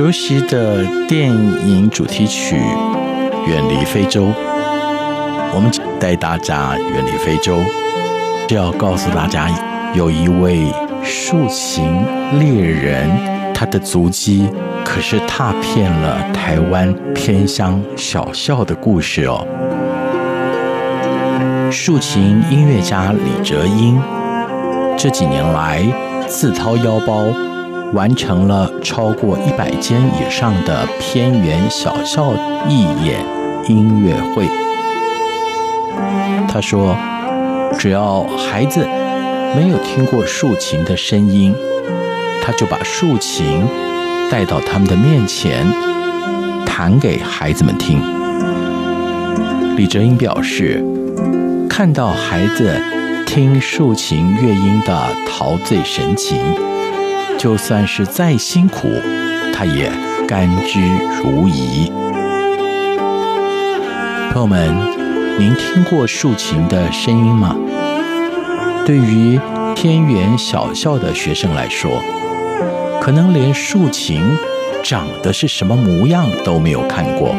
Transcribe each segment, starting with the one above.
熟悉的电影主题曲《远离非洲》，我们带大家远离非洲，就要告诉大家，有一位竖琴猎人，他的足迹可是踏遍了台湾偏乡小校的故事哦。竖琴音乐家李哲英，这几年来自掏腰包。完成了超过一百间以上的偏远小校义演音乐会。他说：“只要孩子没有听过竖琴的声音，他就把竖琴带到他们的面前，弹给孩子们听。”李哲英表示：“看到孩子听竖琴乐音的陶醉神情。”就算是再辛苦，他也甘之如饴。朋友们，您听过竖琴的声音吗？对于偏远小校的学生来说，可能连竖琴长得是什么模样都没有看过。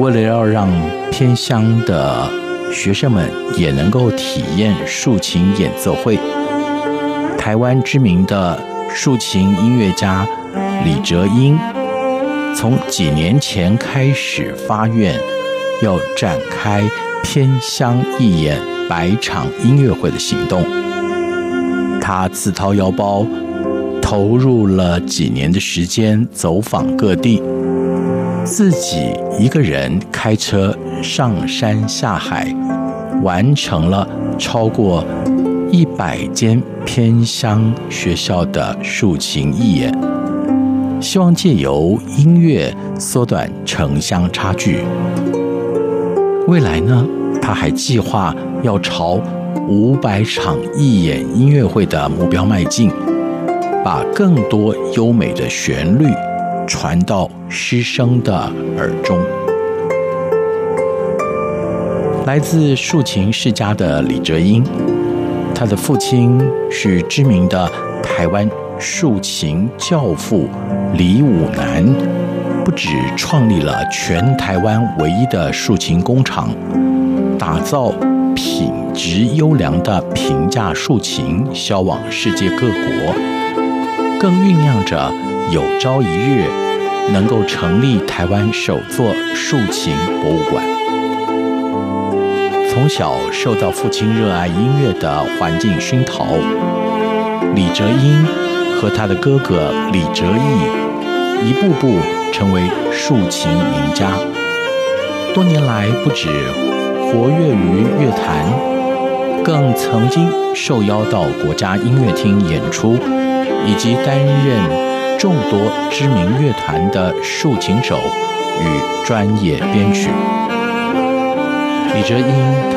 为了要让偏乡的学生们也能够体验竖琴演奏会。台湾知名的竖琴音乐家李哲英，从几年前开始发愿，要展开偏乡义演百场音乐会的行动。他自掏腰包，投入了几年的时间，走访各地，自己一个人开车上山下海，完成了超过一百间偏乡学校的竖琴义演，希望借由音乐缩短城乡差距。未来呢，他还计划要朝五百场义演音乐会的目标迈进，把更多优美的旋律传到师生的耳中。来自竖琴世家的李哲英。他的父亲是知名的台湾竖琴教父李武南，不止创立了全台湾唯一的竖琴工厂，打造品质优良的平价竖琴销往世界各国，更酝酿着有朝一日能够成立台湾首座竖琴博物馆。从小受到父亲热爱音乐的环境熏陶，李哲英和他的哥哥李哲义一步步成为竖琴名家。多年来，不止活跃于乐坛，更曾经受邀到国家音乐厅演出，以及担任众多知名乐团的竖琴手与专业编曲。李哲英，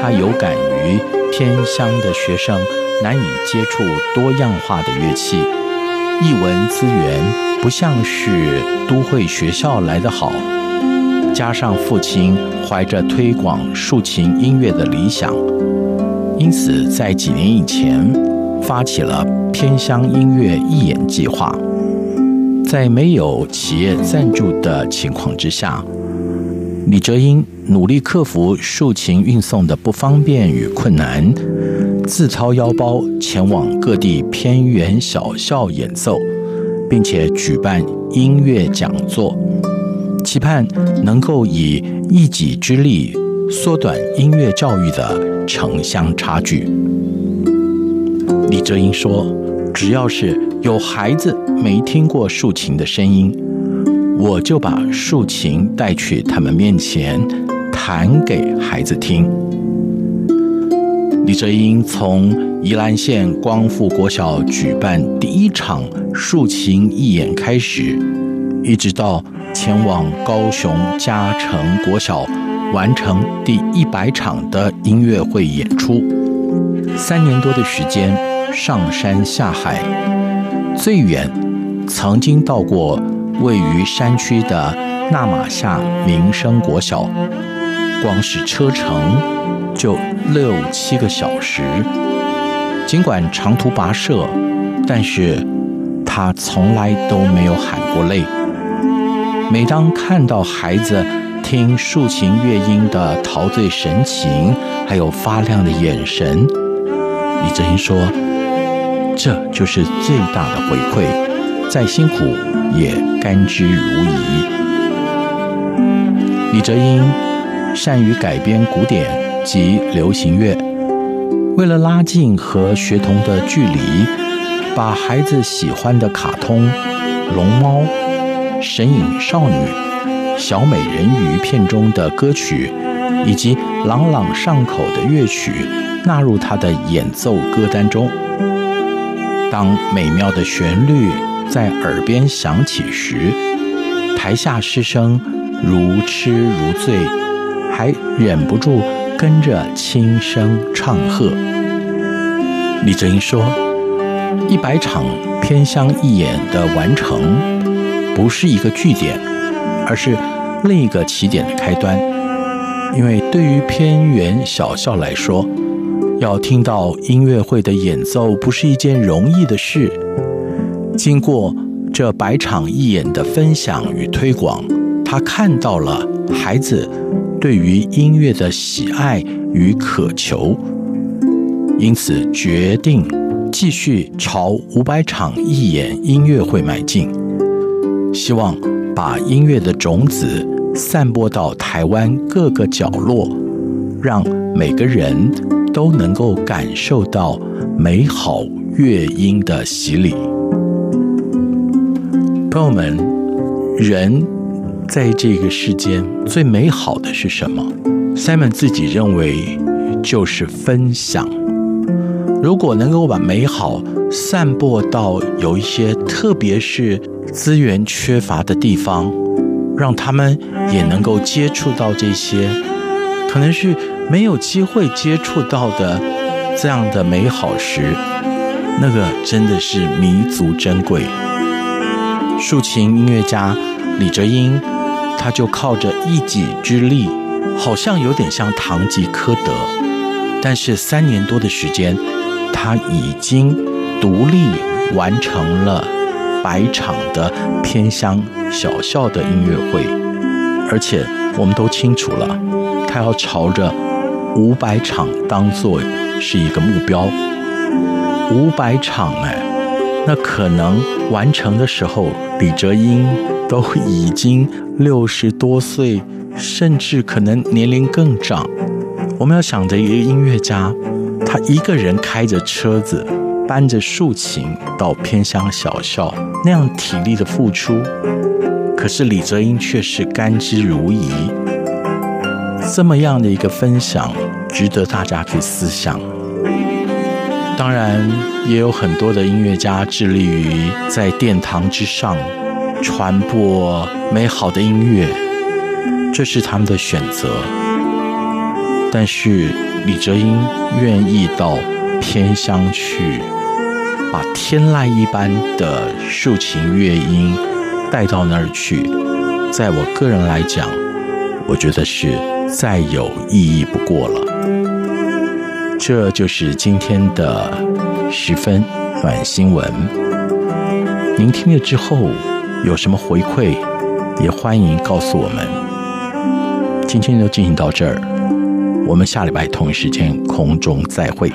他有感于偏乡的学生难以接触多样化的乐器，艺文资源不像是都会学校来得好，加上父亲怀着推广竖琴音乐的理想，因此在几年以前发起了偏乡音乐义演计划，在没有企业赞助的情况之下。李哲英努力克服竖琴运送的不方便与困难，自掏腰包前往各地偏远小校演奏，并且举办音乐讲座，期盼能够以一己之力缩短音乐教育的城乡差距。李哲英说：“只要是有孩子没听过竖琴的声音，我就把竖琴带去他们面前，弹给孩子听。”李哲英从宜兰县光复国小举办第一场竖琴义演开始，一直到前往高雄嘉诚国小完成第一百场的音乐会演出，三年多的时间，上山下海，最远曾经到过位于山区的那玛夏民生国小，光是车程。就六七个小时，尽管长途跋涉，但是他从来都没有喊过累。每当看到孩子听竖琴乐音的陶醉神情，还有发亮的眼神，李泽英说：“这就是最大的回馈，再辛苦也甘之如饴。”李哲英善于改编古典。及流行乐，为了拉近和学童的距离，把孩子喜欢的卡通《龙猫》《神隐少女》《小美人鱼》片中的歌曲，以及朗朗上口的乐曲纳入他的演奏歌单中。当美妙的旋律在耳边响起时，台下师生如痴如醉，还忍不住。跟着轻声唱和。李泽英说：“一百场偏乡义演的完成，不是一个句点，而是另一个起点的开端。因为对于偏远小校来说，要听到音乐会的演奏，不是一件容易的事。经过这百场义演的分享与推广，他看到了孩子。”对于音乐的喜爱与渴求，因此决定继续朝五百场义演音乐会迈进，希望把音乐的种子散播到台湾各个角落，让每个人都能够感受到美好乐音的洗礼。朋友们，人。在这个世间，最美好的是什么？Simon 自己认为就是分享。如果能够把美好散播到有一些，特别是资源缺乏的地方，让他们也能够接触到这些，可能是没有机会接触到的这样的美好时，那个真的是弥足珍贵。竖琴音乐家李哲英。他就靠着一己之力，好像有点像堂吉诃德，但是三年多的时间，他已经独立完成了百场的偏乡小校的音乐会，而且我们都清楚了，他要朝着五百场当做是一个目标，五百场哎，那可能完成的时候，李哲英都已经。六十多岁，甚至可能年龄更长。我们要想着一个音乐家，他一个人开着车子，搬着竖琴到偏乡小校，那样体力的付出。可是李哲英却是甘之如饴。这么样的一个分享，值得大家去思想。当然，也有很多的音乐家致力于在殿堂之上。传播美好的音乐，这是他们的选择。但是李哲英愿意到偏乡去，把天籁一般的竖琴乐音带到那儿去，在我个人来讲，我觉得是再有意义不过了。这就是今天的十分暖新闻。您听了之后。有什么回馈，也欢迎告诉我们。今天就进行到这儿，我们下礼拜同一时间空中再会。